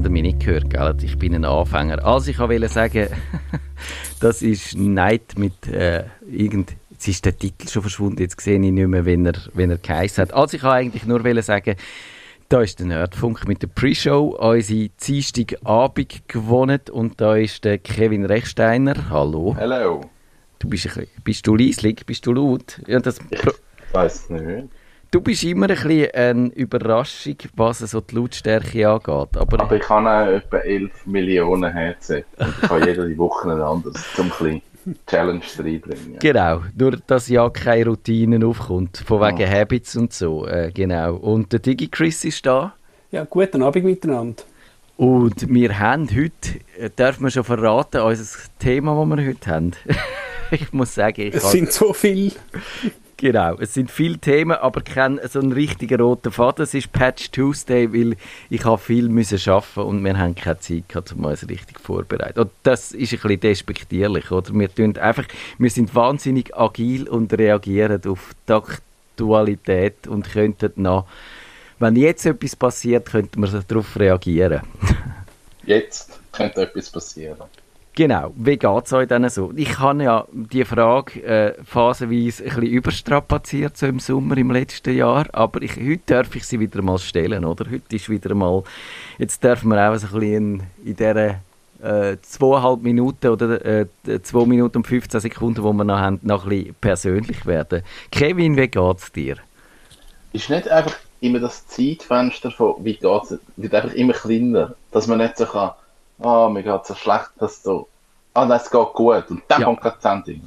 habt ihr mich nicht gehört, gell? Ich bin ein Anfänger. Also ich wollte sagen, das ist Night mit äh, irgend... Jetzt ist der Titel schon verschwunden, jetzt sehe ich nicht mehr, wenn er, wenn er geheißen hat. Also ich wollte eigentlich nur sagen, da ist der Nerdfunk mit der Pre-Show, unsere Dienstagabend gewonnen und da ist der Kevin Rechsteiner. Hallo. Hallo. Du bist, ein bisschen, bist du leislich? Bist du laut? Ja, das ich weiß nicht. Du bist immer ein bisschen eine Überraschung, was so die Lautstärke angeht. Aber, aber ich habe auch etwa 11 Millionen Headset und ich habe jede Woche ein anderes, zum ein Challenge reinbringen. Genau, nur dass ja keine Routinen aufkommt, von wegen oh. Habits und so. Äh, genau. Und der DigiChris ist da. Ja, guten Abend miteinander. Und wir haben heute, äh, dürfen wir schon verraten, unser Thema, das wir heute haben. ich muss sagen, ich Es sind so viele. Genau, es sind viele Themen, aber kein so ein richtiger roter Faden. Es ist Patch Tuesday, weil ich habe viel müssen arbeiten und wir haben keine Zeit gehabt, um uns richtig vorzubereiten. Und das ist ein bisschen despektierlich, oder? Wir, tun einfach, wir sind wahnsinnig agil und reagieren auf die Aktualität und könnten noch, wenn jetzt etwas passiert, könnten wir darauf reagieren. jetzt könnte etwas passieren. Genau, wie geht es euch denn so? Ich habe ja die Frage äh, phasenweise ein bisschen überstrapaziert, so im Sommer im letzten Jahr, aber ich, heute darf ich sie wieder mal stellen, oder? Heute ist wieder mal, jetzt dürfen wir auch so ein bisschen in dieser äh, zweieinhalb Minuten oder äh, zwei Minuten und 15 Sekunden, die wir noch haben, noch ein bisschen persönlich werden. Kevin, wie geht es dir? Ist nicht einfach immer das Zeitfenster von wie geht es, wird einfach immer kleiner, dass man nicht so kann oh, mir geht so schlecht, dass du, ah, nein, es geht gut. Und dann ja. kommt gerade die Sendung.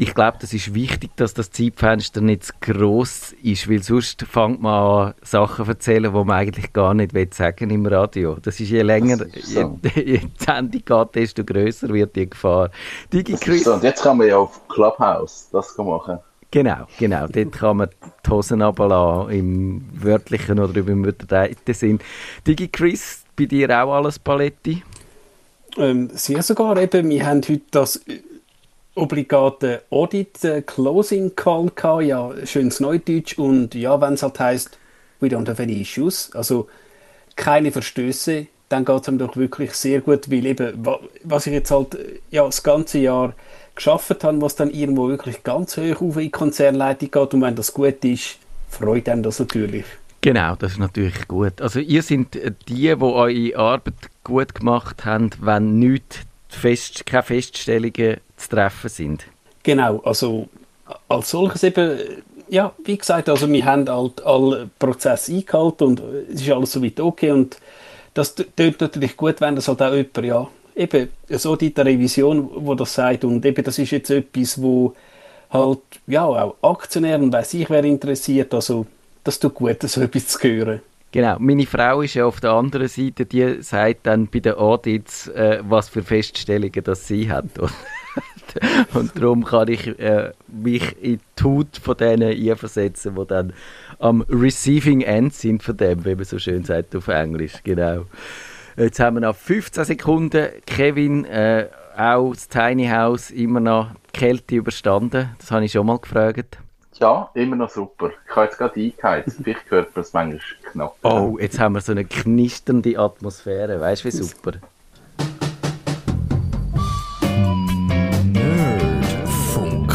Ich glaube, das ist wichtig, dass das Zeitfenster nicht zu gross ist, weil sonst fängt man an, Sachen zu erzählen, die man eigentlich gar nicht will sagen im Radio. Das ist je länger ist so. je, je die Sendung geht, desto grösser wird die Gefahr. Digi so. Und jetzt kann man ja auf Clubhouse das machen. Genau, genau. Dort kann man die Hosen runterlassen, im wörtlichen oder im übertreibenden Sinn. Digi Chris, bei dir auch alles Paletti? Ähm, sehr sogar. Eben, wir haben heute das obligate Audit äh, Closing Call gehabt. Ja, schönes Neudeutsch. Und ja, wenn es halt heisst, we don't have any issues, also keine Verstöße, dann geht es ihm doch wirklich sehr gut, weil eben, was ich jetzt halt ja, das ganze Jahr geschafft habe, was dann irgendwo wirklich ganz hoch auf in die Konzernleitung geht und wenn das gut ist, freut einem das natürlich. Genau, das ist natürlich gut. Also ihr seid die, die eure Arbeit gut gemacht haben, wenn nicht fest, keine Feststellungen zu treffen sind. Genau, also als solches eben, ja, wie gesagt, also wir haben halt alle Prozesse eingehalten und es ist alles soweit okay und das tut natürlich gut, wenn das halt auch jemand, ja, eben so die Revision, wo das sagt und eben das ist jetzt etwas, wo halt, ja, auch Aktionäre und weiss ich, wer interessiert, also das tut gut, so etwas zu hören. Genau, meine Frau ist ja auf der anderen Seite, die sagt dann bei den Audits, äh, was für Feststellungen das sie hat. Und darum kann ich äh, mich in die Haut von denen einversetzen, die dann am Receiving End sind von dem, wie man so schön sagt auf Englisch. Genau. Jetzt haben wir noch 15 Sekunden. Kevin, äh, auch das Tiny House immer noch Kälte überstanden? Das habe ich schon mal gefragt. Ja, immer noch super. Ich habe jetzt gerade eingeheizt. Vielleicht hört man es manchmal knapp. Oh, jetzt haben wir so eine knisternde Atmosphäre. Weißt du, wie super? Nerdfunk.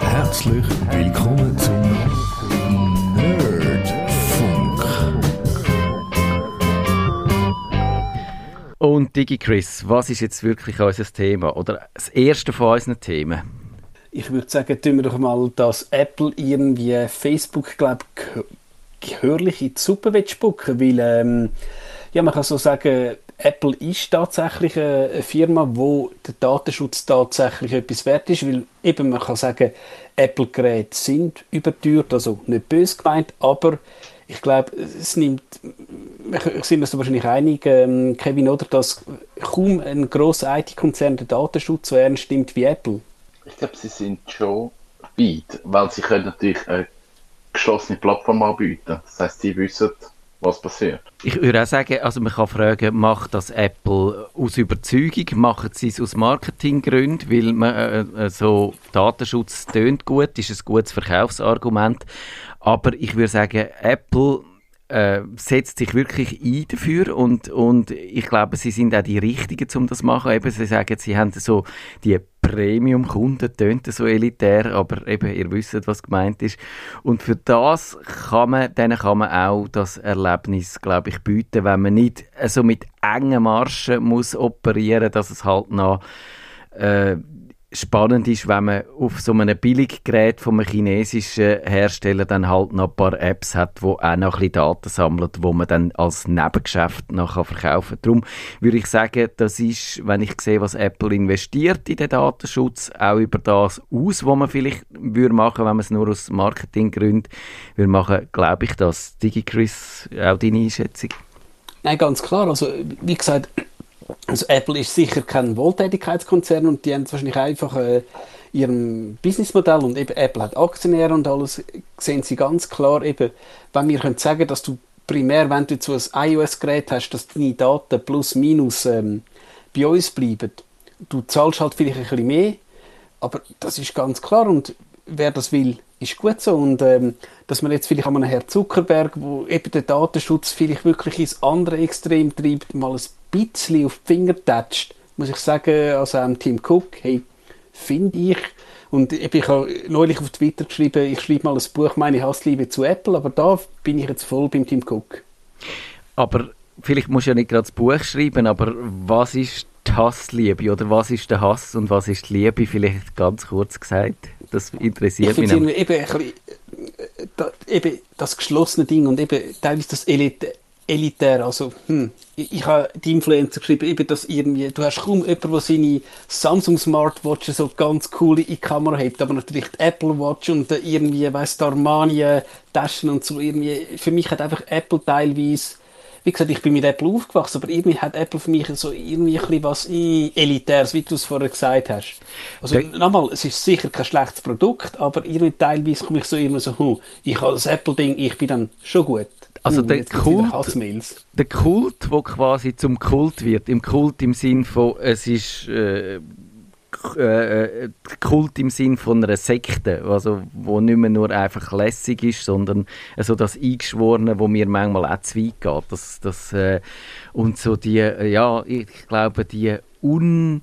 Herzlich willkommen zum Nerdfunk. Und Digi Chris, was ist jetzt wirklich unser Thema? Oder das erste von unseren Themen? Ich würde sagen, tun wir doch mal, dass Apple irgendwie Facebook, glaube gehörlich in die Suppe spucken weil ähm, ja, man kann so sagen, Apple ist tatsächlich eine Firma, wo der Datenschutz tatsächlich etwas wert ist, weil eben man kann sagen, Apple-Geräte sind überteuert, also nicht böse gemeint, aber ich glaube, es nimmt, wir sind uns wahrscheinlich einig, ähm, Kevin, oder, dass kaum ein grosser IT-Konzern den Datenschutz so ernst nimmt wie Apple ich glaube, sie sind schon weit, weil sie können natürlich eine geschlossene Plattform anbieten. Das heißt, sie wissen, was passiert. Ich würde auch sagen, also man kann fragen, macht das Apple aus Überzeugung, machen sie es aus Marketinggründen, weil man äh, äh, so Datenschutz tönt gut, ist ein gutes Verkaufsargument. Aber ich würde sagen, Apple äh, setzt sich wirklich ein dafür und, und ich glaube, sie sind auch die Richtigen, um das zu machen. Eben, sie sagen, sie haben so die Premium-Kunden, tönt so elitär, aber eben, ihr wisst, was gemeint ist. Und für das kann man, denen kann man auch das Erlebnis, glaube ich, bieten, wenn man nicht so mit engen Marschen muss operieren, dass es halt noch äh, spannend ist, wenn man auf so einem Billiggerät von einem chinesischen Hersteller dann halt noch ein paar Apps hat, wo auch noch ein bisschen Daten sammelt, wo man dann als Nebengeschäft noch verkaufen kann. Darum würde ich sagen, das ist, wenn ich sehe, was Apple investiert in den Datenschutz, auch über das aus, was man vielleicht würde machen, wenn man es nur aus Marketinggründen würde machen, glaube ich das. DigiChris, auch deine Einschätzung? Nein, ganz klar. Also, wie gesagt, also Apple ist sicher kein Wohltätigkeitskonzern und die haben wahrscheinlich einfach äh, ihrem Businessmodell und eben Apple hat Aktionäre und alles, sehen sie ganz klar eben, wenn wir können sagen, dass du primär, wenn du so ein iOS-Gerät hast, dass deine Daten plus minus ähm, bei uns bleiben. Du zahlst halt vielleicht ein bisschen mehr, aber das ist ganz klar und wer das will, ist gut so. Und ähm, dass man jetzt vielleicht an einem Herrn Zuckerberg, wo eben den Datenschutz vielleicht wirklich ins andere Extrem treibt, mal ein bisschen auf die Finger tätscht, muss ich sagen, also am Tim Cook, hey, finde ich, und ich habe neulich auf Twitter geschrieben, ich schreibe mal ein Buch «Meine Hassliebe zu Apple», aber da bin ich jetzt voll beim Tim Cook. Aber vielleicht musst du ja nicht gerade das Buch schreiben, aber was ist die Hassliebe oder was ist der Hass und was ist die Liebe? Vielleicht ganz kurz gesagt. Das interessiert ich mich. Eben, eben, bisschen, da, eben das geschlossene Ding und eben teilweise das Elite, elitär. Also, hm, ich, ich habe die Influencer geschrieben, eben, dass irgendwie, du hast kaum jemanden, der seine Samsung Smartwatch so ganz cool in die Kamera hat, aber natürlich die Apple Watch und irgendwie, weißt du, Armani äh, Taschen und so irgendwie. Für mich hat einfach Apple teilweise wie gesagt, ich bin mit Apple aufgewachsen, aber irgendwie hat Apple für mich so irgendwie ein bisschen was äh, Elitäres, wie du es vorher gesagt hast. Also nochmal, es ist sicher kein schlechtes Produkt, aber irgendwie teilweise komme ich so immer so, hm, ich habe das Apple-Ding, ich bin dann schon gut. Also uh, der, Kult, der Kult, der quasi zum Kult wird, im Kult im Sinn von, es ist äh, äh, Kult im Sinn von einer Sekte, also wo nicht mehr nur einfach lässig ist, sondern also das Eingeschworene, wo mir manchmal auch zu weit geht. Das, das, äh, und so die, ja, ich glaube, die un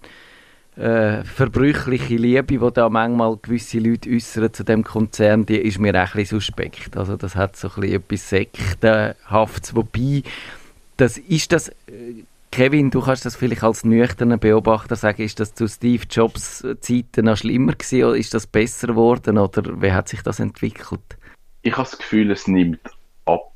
äh, verbrüchliche Liebe, die da manchmal gewisse Leute äußern zu dem Konzern, die ist mir auch ein bisschen suspekt. Also das hat so ein bisschen etwas Sektenhaftes, wobei das ist das äh, Kevin, du kannst das vielleicht als nüchterner Beobachter sagen, ist das zu Steve Jobs Zeiten noch schlimmer gewesen oder ist das besser geworden oder wie hat sich das entwickelt? Ich habe das Gefühl, es nimmt ab.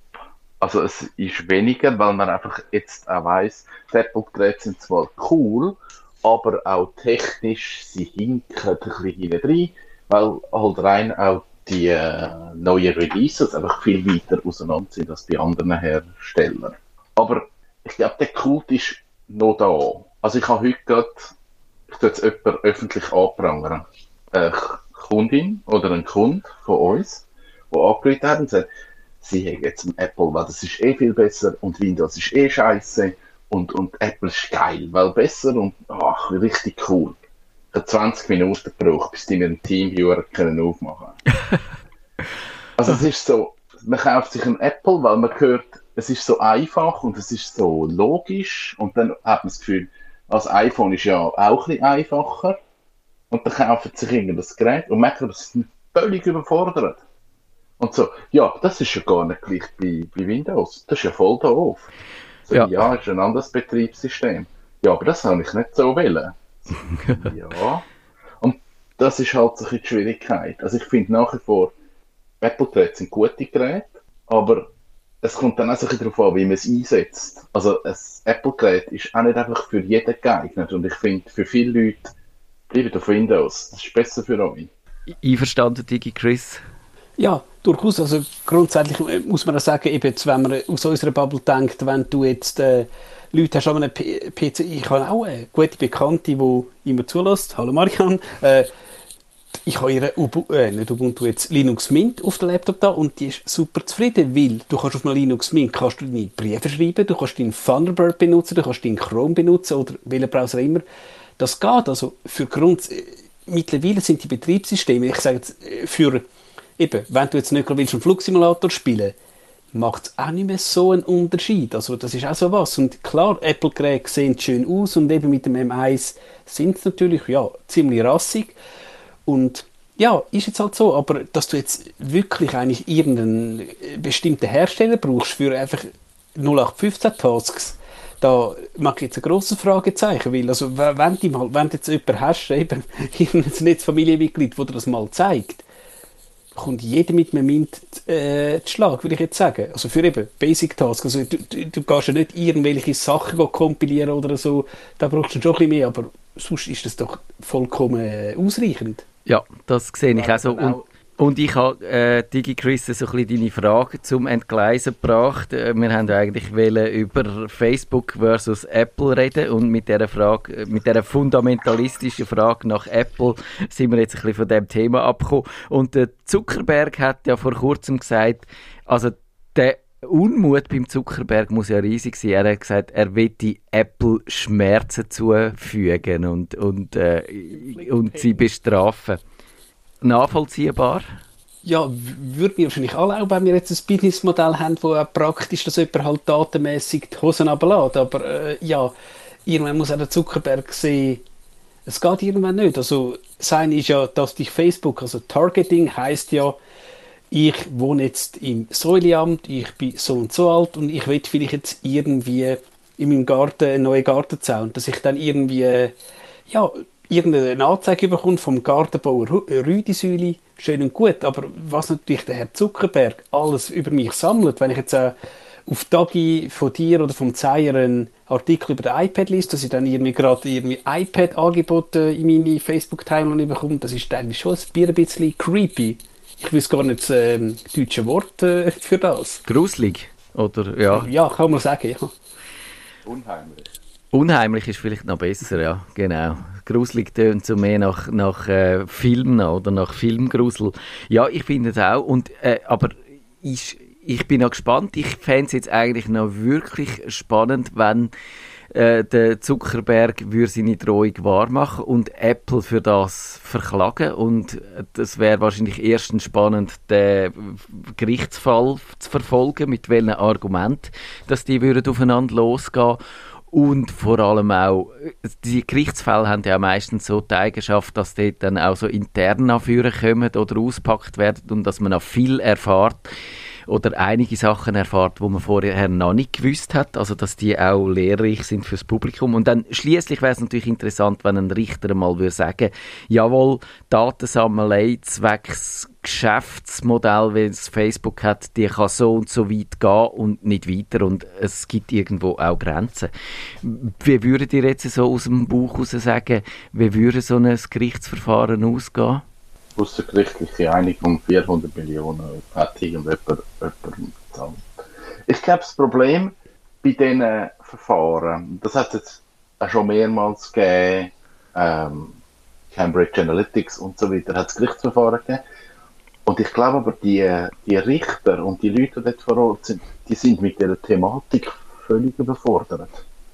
Also es ist weniger, weil man einfach jetzt auch weiss, die Apple-Geräte sind zwar cool, aber auch technisch, sie hinken ein bisschen hinein, weil halt rein auch die äh, neuen Releases einfach viel weiter auseinander sind als bei anderen Herstellern. Aber ich glaube, der Kult ist noch da. Also ich habe heute gerade, ich tue jetzt jemanden öffentlich anprangern. Eine Kundin oder ein Kunde von uns, der angerufen hat und sagt, sie haben jetzt ein Apple, weil das ist eh viel besser und Windows ist eh scheiße und, und Apple ist geil, weil besser und ach, richtig cool. Ich habe 20 Minuten gebraucht, bis die mir einen Teamviewer können aufmachen Also es ist so, man kauft sich ein Apple, weil man hört, es ist so einfach und es ist so logisch und dann hat man das Gefühl, das iPhone ist ja auch ein bisschen einfacher und dann kauft sich irgendein das Gerät und merkt, dass es völlig überfordert. Und so, ja, das ist ja gar nicht gleich bei, bei Windows. Das ist ja voll doof. Ja. ja, ist ein anderes Betriebssystem. Ja, aber das habe ich nicht so wollen. ja. Und das ist halt so die Schwierigkeit. Also ich finde nach wie vor, Apple-Geräte sind gute Geräte, aber es kommt dann auch so ein bisschen darauf an, wie man es einsetzt. Also ein Apple-Gerät ist auch nicht einfach für jeden geeignet und ich finde, für viele Leute bleibt auf Windows. Das ist besser für euch. Einverstanden, Digi Chris? Ja, durchaus. Also grundsätzlich muss man sagen, eben jetzt, wenn man aus unserer Bubble denkt, wenn du jetzt äh, Leute hast an einem PC, ich habe auch eine gute Bekannte, die immer zulässt, hallo Marian, äh, ich habe ihre Ubuntu, äh, nicht Ubuntu jetzt Linux Mint auf dem Laptop da und die ist super zufrieden, weil du kannst auf einem Linux Mint kannst du deine Briefe schreiben, du kannst deinen Thunderbird benutzen, du kannst deinen Chrome benutzen oder welchen Browser immer. Das geht. Also für Grund, äh, mittlerweile sind die Betriebssysteme, ich sage jetzt, äh, für eben, wenn du jetzt nicht willst, einen Flugsimulator spielen macht es auch nicht mehr so einen Unterschied. Also das ist auch so was. Und klar, Apple-Geräte sehen schön aus und eben mit dem M1 sind sie natürlich ja, ziemlich rassig. Und ja, ist jetzt halt so, aber dass du jetzt wirklich eigentlich irgendeinen bestimmten Hersteller brauchst für einfach 0815 Tasks, da mache ich jetzt ein grosses Fragezeichen, weil also wenn, du mal, wenn du jetzt jemanden hast, eben ein Netzfamilienmitglied, der dir das mal zeigt, kommt jeder mit einem Mint äh, zu Schlag, würde ich jetzt sagen. Also für eben Basic Tasks. Also du, du, du gehst ja nicht irgendwelche Sachen kompilieren oder so, da brauchst du schon ein bisschen mehr, aber sonst ist das doch vollkommen äh, ausreichend. Ja, das sehe ich auch so. Und, und ich habe, äh, DigiChris, so ein bisschen deine Frage zum Entgleisen gebracht. Äh, wir haben eigentlich über Facebook versus Apple reden und mit dieser Frage, äh, mit dieser fundamentalistischen Frage nach Apple sind wir jetzt ein bisschen von dem Thema abgekommen. Und der Zuckerberg hat ja vor kurzem gesagt, also der Unmut beim Zuckerberg muss ja riesig sein. Er hat gesagt, er will die Apple Schmerzen zufügen und, und, äh, und sie bestrafen. Nachvollziehbar? Ja, würde mir wahrscheinlich alle auch, wenn wir jetzt ein Businessmodell haben, wo auch praktisch, dass jemand halt datenmässig die Hosen runterlässt. Aber äh, ja, irgendwann muss auch der Zuckerberg sehen, es geht irgendwann nicht. Also, sein ist ja, dass dich Facebook, also Targeting heißt ja, ich wohne jetzt im Säuliamt, ich bin so und so alt und ich will vielleicht jetzt irgendwie in meinem Garten einen neuen Gartenzaun, dass ich dann irgendwie ja, irgendeine Anzeige bekomme vom Gartenbauer Rüdisüli, schön und gut, aber was natürlich der Herr Zuckerberg alles über mich sammelt, wenn ich jetzt äh, auf Dagi von dir oder vom Zeier einen Artikel über den iPad liest, dass ich dann irgendwie gerade irgendwie iPad-Angebote in meine Facebook-Timeline bekomme, das ist dann schon ein bisschen creepy ich weiß gar nicht das ähm, deutsche Wort äh, für das. Gruselig, oder? Ja. ja, kann man sagen, ja. Unheimlich. Ist vielleicht noch besser, ja, genau. Gruselig tönt so mehr nach, nach äh, Filmen oder nach Filmgrusel. Ja, ich finde es auch. Und, äh, aber ich, ich bin noch gespannt. Ich fände es jetzt eigentlich noch wirklich spannend, wenn äh, der Zuckerberg würde seine Drohung wahrmachen und Apple für das verklagen. Und das wäre wahrscheinlich erstens spannend, den Gerichtsfall zu verfolgen, mit welchen Argumenten, dass die würden aufeinander losgehen und vor allem auch, die Gerichtsfälle haben ja meistens so die Eigenschaft, dass dort dann auch so intern anführen kommen oder auspackt werden und dass man auch viel erfahrt oder einige Sachen erfahrt, wo man vorher noch nicht gewusst hat, also dass die auch lehrreich sind fürs Publikum. Und dann schließlich wäre es natürlich interessant, wenn ein Richter mal würde sagen, jawohl, Datensammelei zwecks Geschäftsmodell, wie es Facebook hat, die kann so und so weit gehen und nicht weiter und es gibt irgendwo auch Grenzen. Wie würdet ihr jetzt so aus dem Buch heraus sagen, wie würde so ein Gerichtsverfahren ausgehen? Außergerichtliche Einigung 400 Millionen hat irgendjemand jemand gezahlt. Ich glaube, das Problem bei diesen Verfahren, das hat es jetzt schon mehrmals gegeben, ähm, Cambridge Analytics und so weiter, hat es Gerichtsverfahren gegeben. Und ich glaube aber, die, die Richter und die Leute, dort vor Ort sind, die sind mit dieser Thematik völlig überfordert.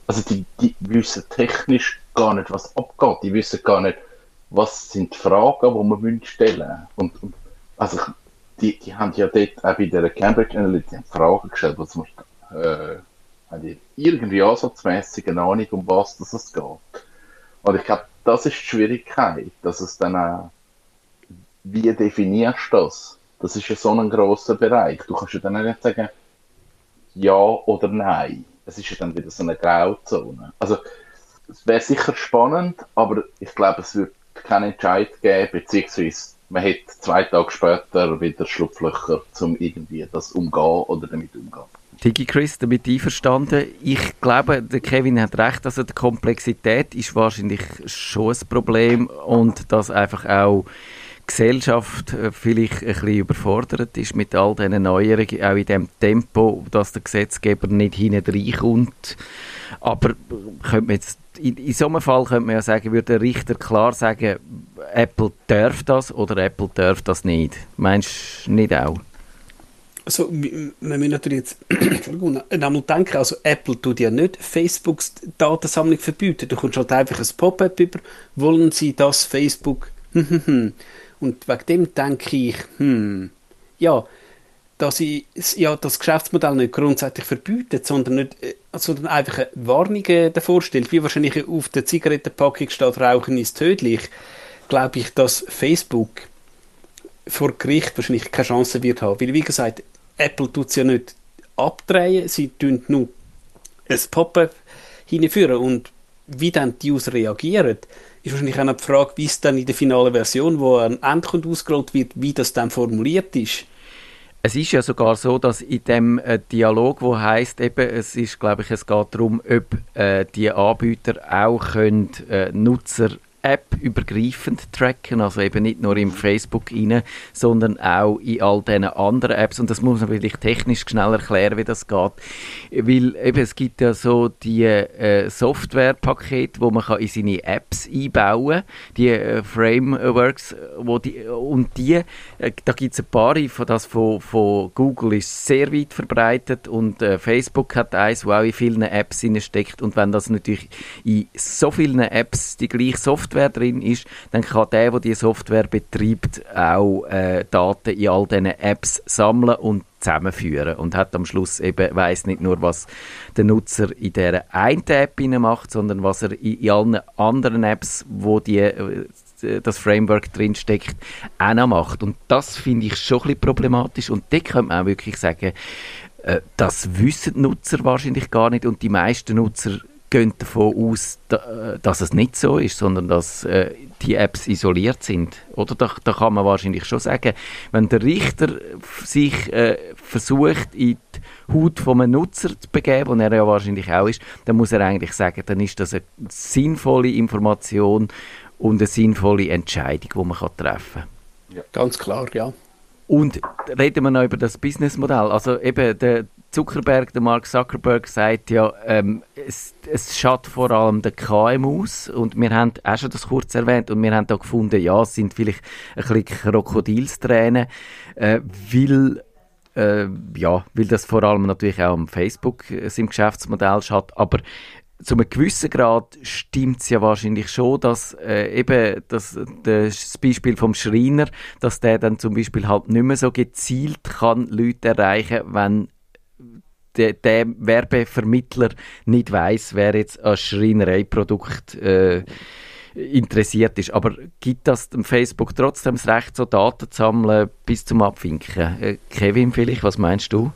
Also die, die wissen technisch gar nicht, was abgeht. Die wissen gar nicht, was sind die Fragen, die man stellen und, und also die, die haben ja dort auch bei der Cambridge Analytica Fragen gestellt, was man äh, haben die irgendwie ansatzmäßig eine Ahnung, um was das es geht. Und ich glaube, das ist die Schwierigkeit, dass es dann auch, wie definierst du das? Das ist ja so ein grosser Bereich. Du kannst ja dann nicht sagen, ja oder nein. Es ist ja dann wieder so eine Grauzone. Also, es wäre sicher spannend, aber ich glaube, es wird keinen Entscheid geben, beziehungsweise man hat zwei Tage später wieder Schlupflöcher, um irgendwie das umgehen oder damit umgehen. Digi Chris, damit einverstanden. Ich glaube, der Kevin hat recht, also die Komplexität ist wahrscheinlich schon ein Problem und dass einfach auch Gesellschaft äh, vielleicht ein bisschen überfordert ist mit all diesen Neuerungen, auch in dem Tempo, dass der Gesetzgeber nicht hinten reinkommt. Aber könnte man jetzt in, in so einem Fall könnte man ja sagen, würde der Richter klar sagen, Apple darf das oder Apple darf das nicht. Meinst du nicht auch? Also, wir müssen natürlich jetzt einmal denken, also Apple tut ja nicht Facebooks Datensammlung verbieten. Du kommst halt einfach ein Pop-up über, wollen sie das Facebook? Und wegen dem denke ich, hm, ja, dass ich ja, das Geschäftsmodell nicht grundsätzlich verbietet, sondern, nicht, äh, sondern einfach eine Warnung äh, davor stellt, wie wahrscheinlich auf der Zigarettenpackung steht, Rauchen ist tödlich, glaube ich, dass Facebook vor Gericht wahrscheinlich keine Chance wird haben. Weil, wie gesagt, Apple tut es ja nicht abdrehen, sie tun nur ein Pop-up hinführen und wie dann die User reagieren, ist wahrscheinlich auch die Frage, wie es dann in der finalen Version, wo ein Endkunde ausgerollt wird, wie das dann formuliert ist. Es ist ja sogar so, dass in dem äh, Dialog, wo heißt eben, es ist, glaube ich, es geht darum, ob äh, die Anbieter auch können, äh, Nutzer App übergreifend tracken, also eben nicht nur im Facebook rein, sondern auch in all diesen anderen Apps. Und das muss man vielleicht technisch schnell erklären, wie das geht, weil eben es gibt ja so die äh, Softwarepakete, wo man kann in seine Apps einbauen, die äh, Frameworks, wo die und die, äh, da gibt es ein paar, von das von, von Google ist sehr weit verbreitet und äh, Facebook hat eins, wo auch in vielen Apps steckt und wenn das natürlich in so vielen Apps die gleiche Software Software drin ist, dann kann der, der die Software betreibt, auch äh, Daten in all diesen Apps sammeln und zusammenführen und hat am Schluss eben weiß nicht nur was der Nutzer in der einen App macht, sondern was er in, in allen anderen Apps, wo die äh, das Framework drin steckt, auch noch macht. Und das finde ich schon ein bisschen problematisch. Und da könnte man auch wirklich sagen, äh, das wissen die Nutzer wahrscheinlich gar nicht und die meisten Nutzer gehen davon aus, dass es nicht so ist, sondern dass äh, die Apps isoliert sind. Oder da, da, kann man wahrscheinlich schon sagen, wenn der Richter sich äh, versucht, in die Haut von einem Nutzer zu begeben, und er ja wahrscheinlich auch ist, dann muss er eigentlich sagen, dann ist das eine sinnvolle Information und eine sinnvolle Entscheidung, die man treffen kann. Ja. Ganz klar, ja. Und reden wir noch über das Businessmodell. Also eben der Zuckerberg, der Mark Zuckerberg sagt ja, ähm, es, es schadet vor allem den KMUs und wir haben auch schon das kurz erwähnt. Und wir haben da gefunden, ja, es sind vielleicht ein bisschen Krokodilstränen, äh, weil äh, ja, weil das vor allem natürlich auch am Facebook äh, im Geschäftsmodell schadet, aber zu einem gewissen Grad stimmt es ja wahrscheinlich schon, dass äh, eben das, das Beispiel vom Schreiner, dass der dann zum Beispiel halt nicht mehr so gezielt kann Leute erreichen, wenn der, der Werbevermittler nicht weiß, wer jetzt ein Schreinereiprodukt äh, interessiert ist. Aber gibt das dem Facebook trotzdem das Recht, so Daten zu sammeln bis zum Abwinken? Äh, Kevin, vielleicht, was meinst du?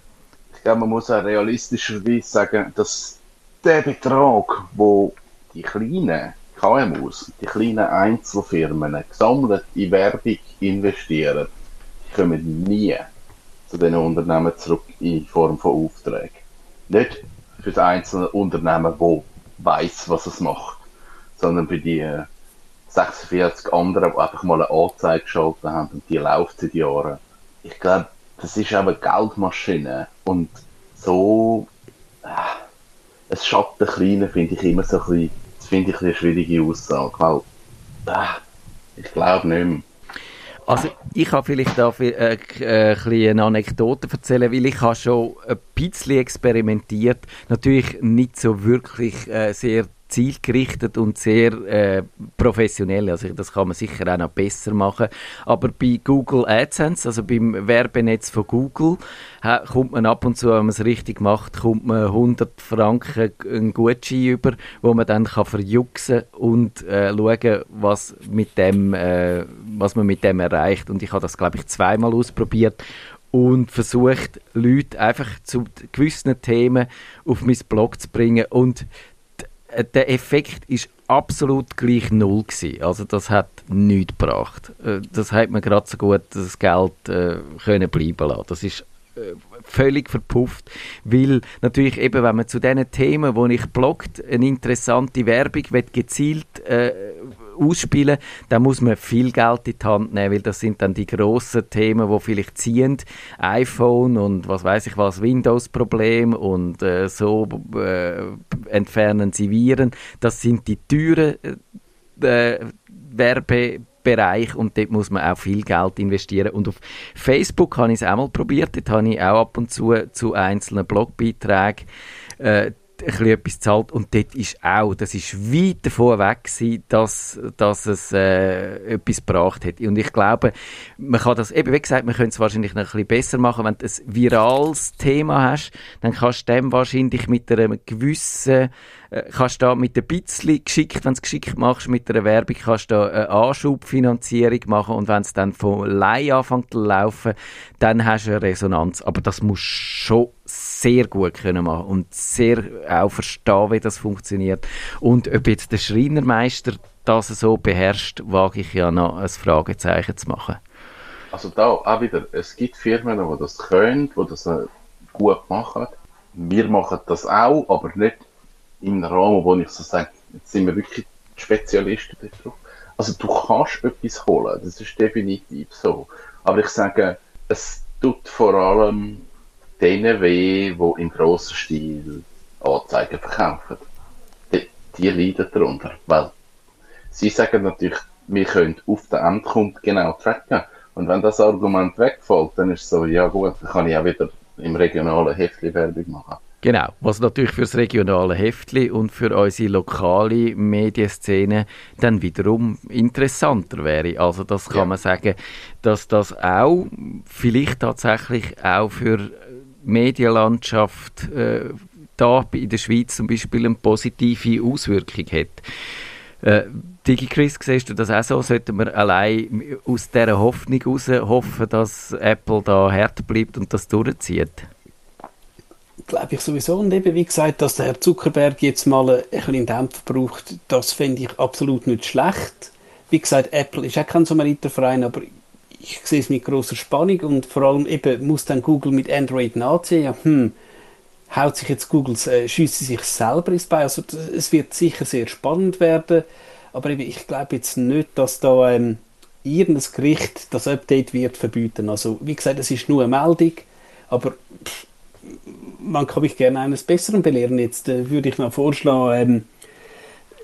Ich glaube, man muss auch realistischerweise sagen, dass der Betrag, wo die kleinen KMUs, die kleinen Einzelfirmen gesammelt in Werbung investieren, kommen nie zu den Unternehmen zurück in Form von Aufträgen. Nicht für das einzelne Unternehmen, das weiß, was es macht, sondern für die 46 anderen, die einfach mal eine Anzeige geschaltet haben und die läuft seit Jahren. Ich glaube, das ist eine Geldmaschine und so äh, es schadet finde ich immer so ein bisschen, das ich eine schwierige Aussage, weil äh, ich glaube nicht mehr. Also ich kann vielleicht da äh, äh, eine Anekdote erzählen, weil ich habe schon ein bisschen experimentiert. Natürlich nicht so wirklich äh, sehr zielgerichtet und sehr äh, professionell. Also das kann man sicher auch noch besser machen. Aber bei Google AdSense, also beim Werbenetz von Google, kommt man ab und zu, wenn man es richtig macht, kommt man 100 Franken einen Gutschein über, wo man dann kann verjuxen und äh, schauen, was, mit dem, äh, was man mit dem erreicht. Und ich habe das, glaube ich, zweimal ausprobiert und versucht, Leute einfach zu gewissen Themen auf mein Blog zu bringen. Und der Effekt ist absolut gleich null gewesen. Also das hat nichts gebracht. Äh, das hat man gerade so gut das Geld äh, können bleiben lassen. Das ist äh, völlig verpufft, weil natürlich eben, wenn man zu diesen Themen, wo ich bloggt, eine interessante Werbung gezielt äh, ausspielen, dann muss man viel Geld in die Hand nehmen, weil das sind dann die grossen Themen, wo vielleicht ziehen, iPhone und was weiß ich was, Windows-Problem und äh, so äh, entfernen sie Viren. Das sind die teuren äh, Werbe Bereich und dort muss man auch viel Geld investieren. Und auf Facebook habe ich es auch mal probiert, dort habe ich auch ab und zu zu einzelnen Blogbeiträgen äh, etwas zahlt und dort ist auch, das ist weit davon weg gewesen, dass, dass es äh, etwas gebracht hat. Und ich glaube, man kann das, eben wie gesagt, man könnte es wahrscheinlich noch ein bisschen besser machen, wenn du ein virales Thema hast, dann kannst du dem wahrscheinlich mit einer gewissen äh, kannst da mit ein bisschen geschickt, wenn du es geschickt machst, mit einer Werbung, kannst du da eine Anschubfinanzierung machen und wenn es dann von Leih anfängt zu laufen, dann hast du eine Resonanz. Aber das musst du schon sehr gut können machen und sehr auch verstehen, wie das funktioniert. Und ob jetzt der Schreinermeister das so beherrscht, wage ich ja noch ein Fragezeichen zu machen. Also da auch wieder, es gibt Firmen, die das können, die das äh, gut machen. Wir machen das auch, aber nicht im Rahmen, wo ich so sage, jetzt sind wir wirklich Spezialisten darauf. Also du kannst etwas holen, das ist definitiv so. Aber ich sage, es tut vor allem weh, die im grossen Stil Anzeigen verkaufen. Die, die leiden darunter, weil sie sagen natürlich, wir können auf den Endkunden genau tracken. Und wenn das Argument wegfällt, dann ist es so, ja gut, dann kann ich auch wieder im regionalen Heftli Werbung machen. Genau, was natürlich für das regionale Heftli und für unsere lokale Medienszene dann wiederum interessanter wäre. Also das kann Ja. man sagen, dass das auch vielleicht tatsächlich auch für Medienlandschaft äh, da in der Schweiz zum Beispiel eine positive Auswirkung hat. Äh, DigiChris, siehst du das auch so? Sollten wir allein aus dieser Hoffnung heraus hoffen, dass Apple da hart bleibt und das durchzieht? Glaube ich sowieso. Und eben, wie gesagt, dass der Herr Zuckerberg jetzt mal ein bisschen Dämpfer braucht, das finde ich absolut nicht schlecht. Wie gesagt, Apple ist auch kein Samariterverein, aber ich sehe es mit großer Spannung und vor allem eben muss dann Google mit Android nachziehen. Ja, hm, haut sich jetzt Google, äh, schießt sie sich selber ins Bein. Also es wird sicher sehr spannend werden, aber eben, ich glaube jetzt nicht, dass da ähm, irgendein Gericht das Update wird verbieten. Also wie gesagt, es ist nur eine Meldung, aber pff, man kann mich gerne eines Besseren belehren. Jetzt äh, würde ich noch vorschlagen,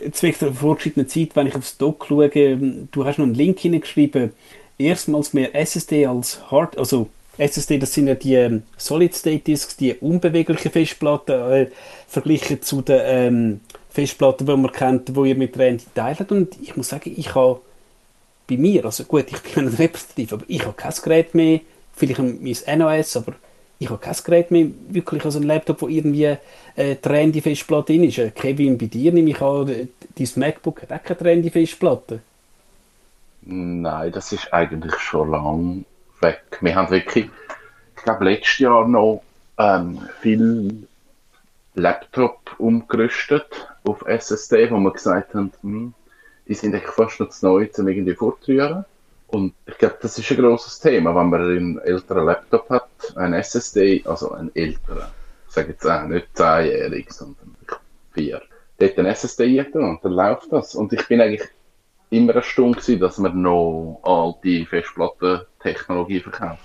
ähm, zwecks der fortgeschrittenen Zeit, wenn ich aufs Doc schaue, ähm, du hast noch einen Link hineingeschrieben, erstmals mehr SSD als Hard, also SSD, das sind ja die ähm, Solid-State-Disks, die unbeweglichen Festplatten, äh, verglichen zu den ähm, Festplatten, die man kennt, die ihr mit Randy teilt. Und ich muss sagen, ich habe bei mir, also gut, ich bin nicht repräsentativ, aber ich habe kein Gerät mehr, vielleicht mein NOS, aber ich habe kein Gerät mehr, wirklich also ein Laptop, wo irgendwie äh, die Randy-Festplatte drin ist. Äh, Kevin, bei dir nehme ich an, äh, dein MacBook hat auch keine Randy-Festplatte. Nein, das ist eigentlich schon lang weg. Wir haben wirklich, ich glaube, letztes Jahr noch ähm, viel Laptop umgerüstet auf SSD, wo wir gesagt haben, hm, die sind eigentlich fast noch zu neu, um irgendwie fortrühren. Und ich glaube, das ist ein grosses Thema, wenn man einen älteren Laptop hat, ein SSD, also einen älteren, ich sage jetzt auch nicht 10-jährig, sondern vier, dort ein SSD rein und dann läuft das. Und ich bin eigentlich immer erstaunt gewesen, dass man noch alte Festplattentechnologie verkauft.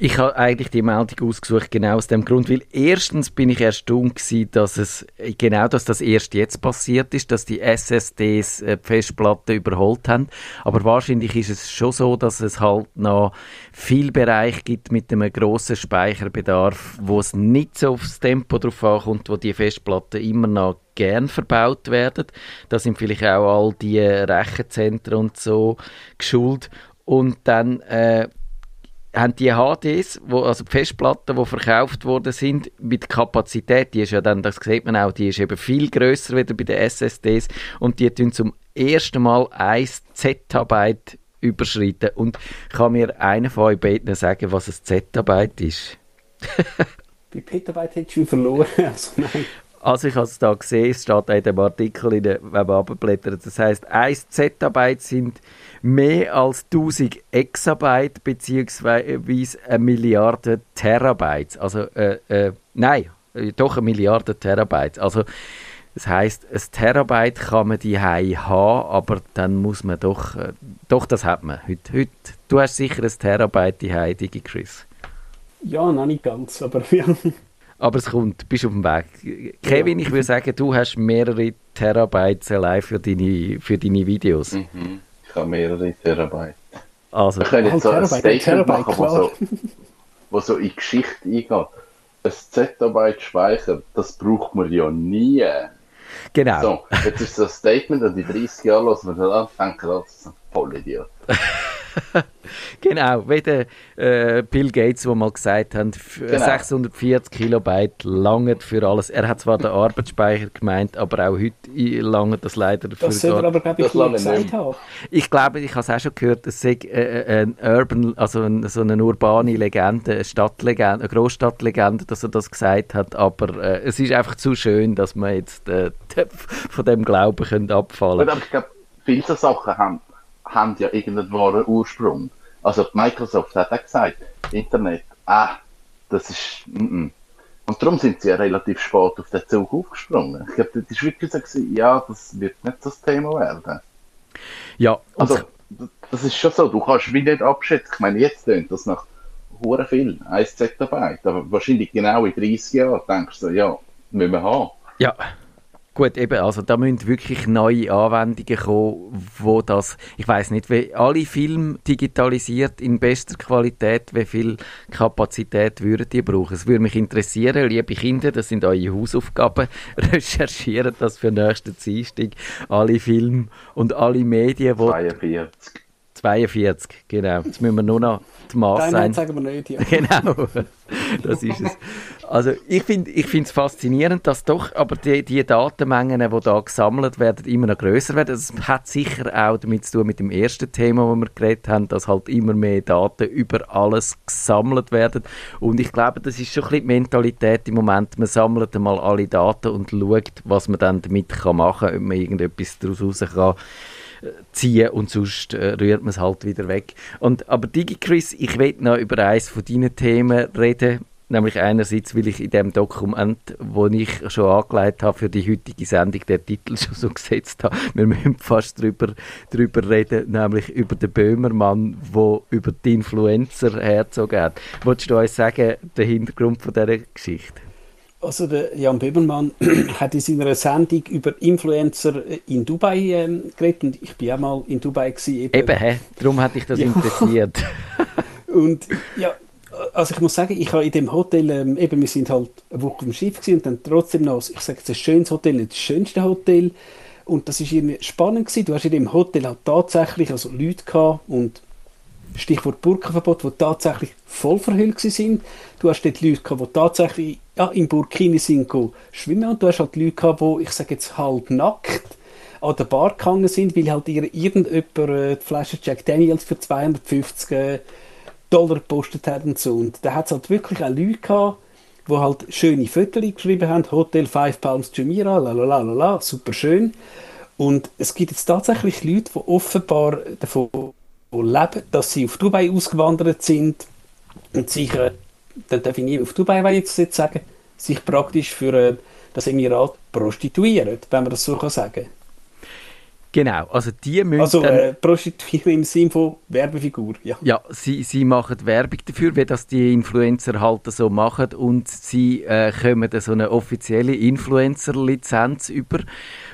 Ich habe eigentlich die Meldung ausgesucht, genau aus dem Grund, weil erstens bin ich erstaunt gewesen, dass es, genau, dass das erst jetzt passiert ist, dass die SSDs äh, die Festplatten überholt haben. Aber wahrscheinlich ist es schon so, dass es halt noch viel Bereich gibt mit einem grossen Speicherbedarf, wo es nicht so aufs Tempo drauf ankommt, wo die Festplatten immer noch gern verbaut werden. Da sind vielleicht auch all die Rechenzentren und so geschult. Und dann äh, haben die HDs, wo, also die Festplatten, die verkauft worden sind, mit Kapazität, die ist ja dann, das sieht man auch, die ist eben viel grösser wieder bei den SSDs und die tun zum ersten Mal 1 Zettabyte überschreiten. Und kann mir einer von euch beiden sagen, was ein Zettabyte ist? Bei Petabyte hättest du verloren. Also nein. Also ich habe es da gesehen, es steht in dem Artikel, in der, wenn. Das heisst, 1 Zettabyte sind mehr als 1000 Exabyte beziehungsweise eine Milliarde Terabytes. Also, äh, äh, nein, äh, doch eine Milliarde Terabytes. Also, das heisst, ein Terabyte kann man die haben, aber dann muss man doch, äh, doch das hat man. Heute, heute, du hast sicher ein Terabyte die Digi Chris. Ja, noch nicht ganz, aber ja. Aber es kommt, du bist auf dem Weg. Kevin, ich würde sagen, du hast mehrere Terabytes allein für deine, für deine Videos. Mhm. Ich habe mehrere Terabyte. Also, Wir können Oh, jetzt so ein Terabyte, Statement machen, wo so, wo so in die Geschichte eingeht. ein Zettabyte Speicher, das braucht man ja nie. Genau. So, jetzt ist das Statement und in 30 Jahren los man dann an, denken, oh, das ist ein Vollidiot. Genau, wie der äh, Bill Gates, der mal gesagt hat, f- Genau. 640 Kilobyte langen für alles. Er hat zwar den Arbeitsspeicher gemeint, aber auch heute lange das leider für Das soll er gar- aber, glaube ich, Das gesagt nicht. haben. Ich glaube, ich habe es auch schon gehört, es sei äh, äh, ein Urban, also ein, so eine urbane Legende, eine Stadtlegende, eine Großstadtlegende, dass er das gesagt hat, aber äh, es ist einfach zu schön, dass man jetzt äh, von dem Glauben können abfallen Aber ich glaube, viele Sachen haben, haben ja irgendeinen wahren Ursprung. Also Microsoft hat auch gesagt, Internet, ah, das ist, mm -mm. Und darum sind sie ja relativ spät auf den Zug aufgesprungen. Ich glaube, das ist wirklich so gewesen, ja, das wird nicht das Thema werden. Ja, Also, das ist schon so, du kannst wie nicht abschätzen. Ich meine, jetzt tönt das nach hure viel, 1 Zettabyte, aber wahrscheinlich genau in 30 Jahren denkst du ja, müssen wir haben. Ja, gut, eben, also da müssen wirklich neue Anwendungen kommen, wo das, ich weiß nicht, wie alle Filme digitalisiert in bester Qualität, wie viel Kapazität würden die brauchen? Es würde mich interessieren, liebe Kinder, das sind eure Hausaufgaben, recherchieren das für nächsten Dienstag, alle Filme und alle Medien, die 42. 42, genau, jetzt müssen wir nur noch die Maß Nein, sein. nein, sagen wir nicht. Ja. Genau, das ist es. Also ich finde es faszinierend, dass doch aber die, die Datenmengen, die da gesammelt werden, immer noch größer werden. Das hat sicher auch damit zu tun mit dem ersten Thema, wo wir geredet haben, dass halt immer mehr Daten über alles gesammelt werden. Und ich glaube, das ist schon ein bisschen die Mentalität im Moment. Man sammelt einmal alle Daten und schaut, was man dann damit kann machen kann, ob man irgendetwas daraus raus kann ziehen und sonst äh, rührt man es halt wieder weg. Und, aber DigiChris, ich will noch über eines von deinen Themen reden, nämlich einerseits, weil ich in dem Dokument, wo ich schon angelegt habe für die heutige Sendung, den Titel schon so gesetzt habe, wir müssen fast drüber, drüber reden, nämlich über den Böhmermann, der über die Influencer hergezogen hat. Wolltest du uns sagen, den Hintergrund von dieser Geschichte? Also der Jan Böbermann hat in seiner Sendung über Influencer in Dubai ähm, geredet und ich bin auch mal in Dubai gewesen. Eben. Eben, hä? darum hat dich das Ja. interessiert. Und ja, also ich muss sagen, ich habe in dem Hotel, ähm, eben wir sind halt eine Woche im Schiff gewesen und dann trotzdem noch, ich sage jetzt ein schönes Hotel, nicht das schönste Hotel. Und das ist irgendwie spannend gewesen. Du hast in dem Hotel halt tatsächlich also Leute gehabt und Stichwort Burkenverbot, die tatsächlich voll verhüllt sind. Du hast dort Leute gehabt, die tatsächlich ja, im Burkini sind go schwimmen und du hast halt Leute gehabt, die, ich sage jetzt halb nackt an der Bar gehangen sind, weil halt ihr irgendjemand äh, die Flasche Jack Daniels für 250 äh, Dollar gepostet hat und so. Und da hat es halt wirklich auch Leute gehabt, die halt schöne Fotos geschrieben haben, Hotel Five Palms Jumeirah, la la la la la, super schön. Und es gibt jetzt tatsächlich Leute, die offenbar davon leben, dass sie auf Dubai ausgewandert sind und sich, äh, dann darf ich nie auf Dubai ich jetzt jetzt sagen, sich praktisch für äh, das Emirat prostituieren, wenn man das so kann sagen. Genau, also die müssen Also äh, prostituieren im Sinne von Werbefigur, ja. Ja, sie, sie machen Werbung dafür, wie das die Influencer halt so machen und sie äh, kommen dann so eine offizielle Influencer-Lizenz über,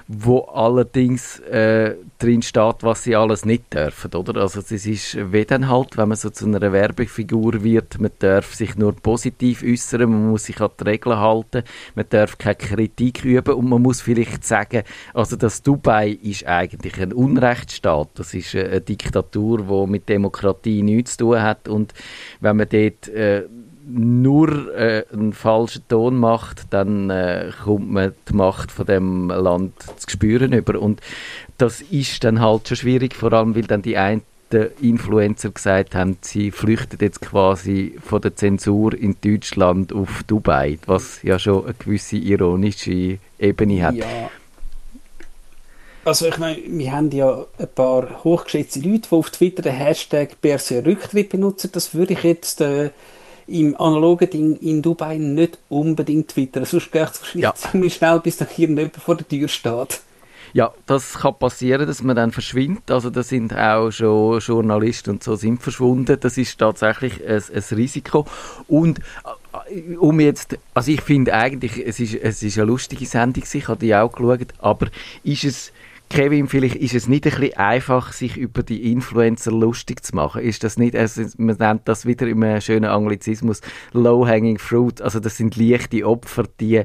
wo allerdings äh, drin steht, was sie alles nicht dürfen, oder? Also es ist wie dann halt, wenn man so zu einer Werbefigur wird, man darf sich nur positiv äußern, man muss sich an die Regeln halten, man darf keine Kritik üben und man muss vielleicht sagen, also das Dubai ist eigentlich ein Unrechtsstaat, das ist eine Diktatur, die mit Demokratie nichts zu tun hat und wenn man dort äh, nur äh, einen falschen Ton macht, dann äh, kommt man die Macht von dem Land zu spüren über. Und das ist dann halt schon schwierig, vor allem weil dann die einen Influencer gesagt haben, sie flüchten jetzt quasi von der Zensur in Deutschland auf Dubai, was ja schon eine gewisse ironische Ebene hat. Ja. Also ich meine, wir haben ja ein paar hochgeschätzte Leute, die auf Twitter den Hashtag Berse Rücktritt benutzen. Das würde ich jetzt äh, im analogen Ding in Dubai nicht unbedingt twittern. Sonst geht es wahrscheinlich Ja. ziemlich schnell, bis dann irgendjemand vor der Tür steht. Ja, das kann passieren, dass man dann verschwindet. Also da sind auch schon Journalisten und so sind verschwunden. Das ist tatsächlich ein, ein Risiko. Und äh, um jetzt, also ich finde eigentlich, es ist, es ist eine lustige Sendung, ich habe die auch geschaut, aber ist es Kevin, vielleicht ist es nicht ein bisschen einfach, sich über die Influencer lustig zu machen. Ist das nicht, also man nennt das wieder im schönen Anglizismus Low-Hanging Fruit. Also das sind leichte Opfer, die,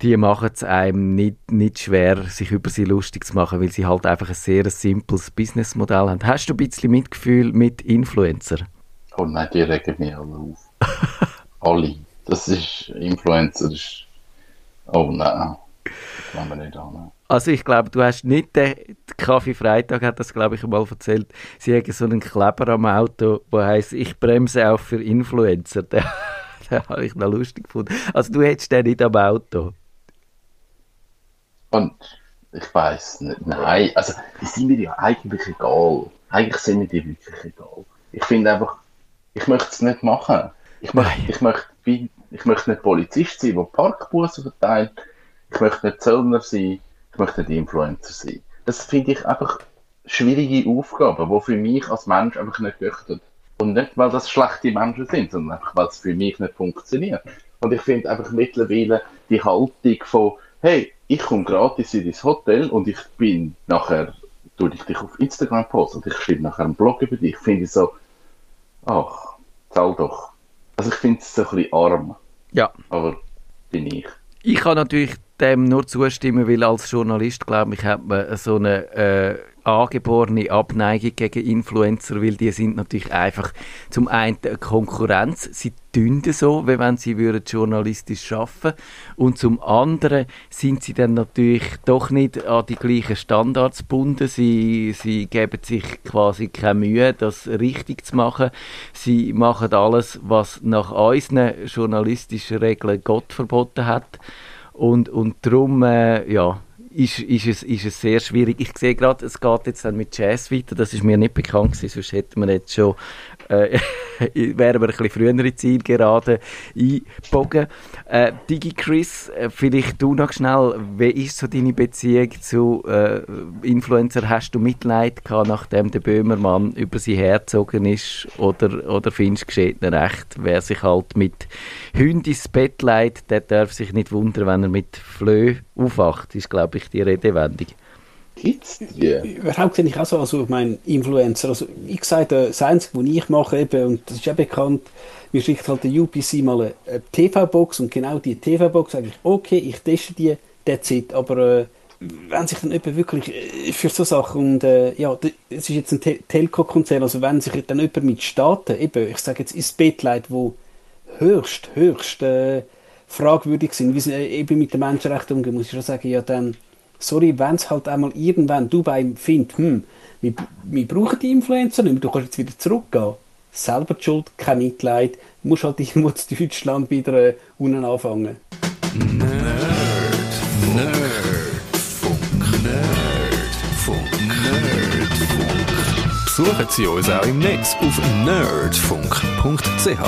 die machen es einem nicht, nicht schwer, sich über sie lustig zu machen, weil sie halt einfach ein sehr simples Businessmodell haben. Hast du ein bisschen Mitgefühl mit Influencer? Oh nein, die regen mich alle auf. alle. Das ist Influencer. Das ist... Oh nein. Das wollen wir nicht an. Also ich glaube, du hast nicht den Kaffee Freitag hat das glaube ich mal erzählt. Sie haben so einen Kleber am Auto, wo heißt ich bremse auch für Influencer. Den, den habe ich noch lustig gefunden. Also du hättest den nicht am Auto. Und ich weiß nicht, nein, also die sind mir ja eigentlich egal. Eigentlich sind mir die wirklich egal. Ich finde einfach, ich möchte es nicht machen. Ich möchte, ich möchte, ich möchte nicht Polizist sein, der Parkbussen verteilt. Ich möchte nicht Zöllner sein. Ich möchte nicht Influencer sein. Das finde ich einfach schwierige Aufgaben, die für mich als Mensch einfach nicht möchten. Und nicht, weil das schlechte Menschen sind, sondern einfach, weil es für mich nicht funktioniert. Und ich finde einfach mittlerweile die Haltung von, hey, ich komme gratis in dein Hotel und ich bin nachher, tue ich dich auf Instagram posten und ich schreibe nachher einen Blog über dich, finde ich so, ach, zahl doch. Also ich finde es so ein bisschen arm. Ja. Aber bin ich. Ich kann natürlich dem nur zustimmen, weil als Journalist, glaube ich, hat man so eine äh, angeborene Abneigung gegen Influencer, weil die sind natürlich einfach zum einen eine Konkurrenz, sie tun so, wie wenn sie würden journalistisch arbeiten. Und zum anderen sind sie dann natürlich doch nicht an die gleichen Standards gebunden, sie, sie geben sich quasi keine Mühe, das richtig zu machen, sie machen alles, was nach unseren journalistischen Regeln Gott verboten hat und, und darum, äh, ja, ist, ist, es, ist es sehr schwierig. Ich sehe gerade, es geht jetzt dann mit Jazz weiter. Das ist mir nicht bekannt gewesen, sonst hätten wir jetzt schon, äh, wären wir ein bisschen früher in Ziel gerade eingebogen. Äh, Digi Chris, äh, vielleicht du noch schnell, wie ist so deine Beziehung zu äh, Influencer? Hast du Mitleid gehabt, nachdem der Böhmermann über sie hergezogen ist? Oder, oder findest du geschieht recht? Wer sich halt mit Hund ins Bett legt, der darf sich nicht wundern, wenn er mit Flö aufwacht, ist glaube ich die Redewendung. Gibt's die? Überhaupt sehe ich auch so, ich meine, Influencer, also wie gesagt, das Einzige, was ich mache, eben, und das ist ja bekannt, mir schickt halt der UPC mal eine, TV-Box und genau die TV-Box sage ich, okay, ich teste die, that's it, aber äh, wenn sich dann jemand wirklich äh, für so Sachen und äh, ja, es ist jetzt ein Te Telco-Konzern, also wenn sich dann jemand mit Staaten, eben, ich sage jetzt ins Bett leitet, wo höchst, höchst äh, fragwürdig sind, wie sie äh, eben mit den Menschenrechten umgehen, muss ich schon sagen, ja dann, sorry, wenn es halt einmal irgendwann Dubai findet, hm, wir, wir brauchen die Influencer nicht mehr, du kannst jetzt wieder zurückgehen. Selber die Schuld, kein Mitleid, du musst halt irgendwo in Deutschland wieder äh, unten anfangen. Nerd, Nerdfunk, Nerdfunk, Nerdfunk. Besuchen Sie uns auch im Netz auf nerdfunk.ch.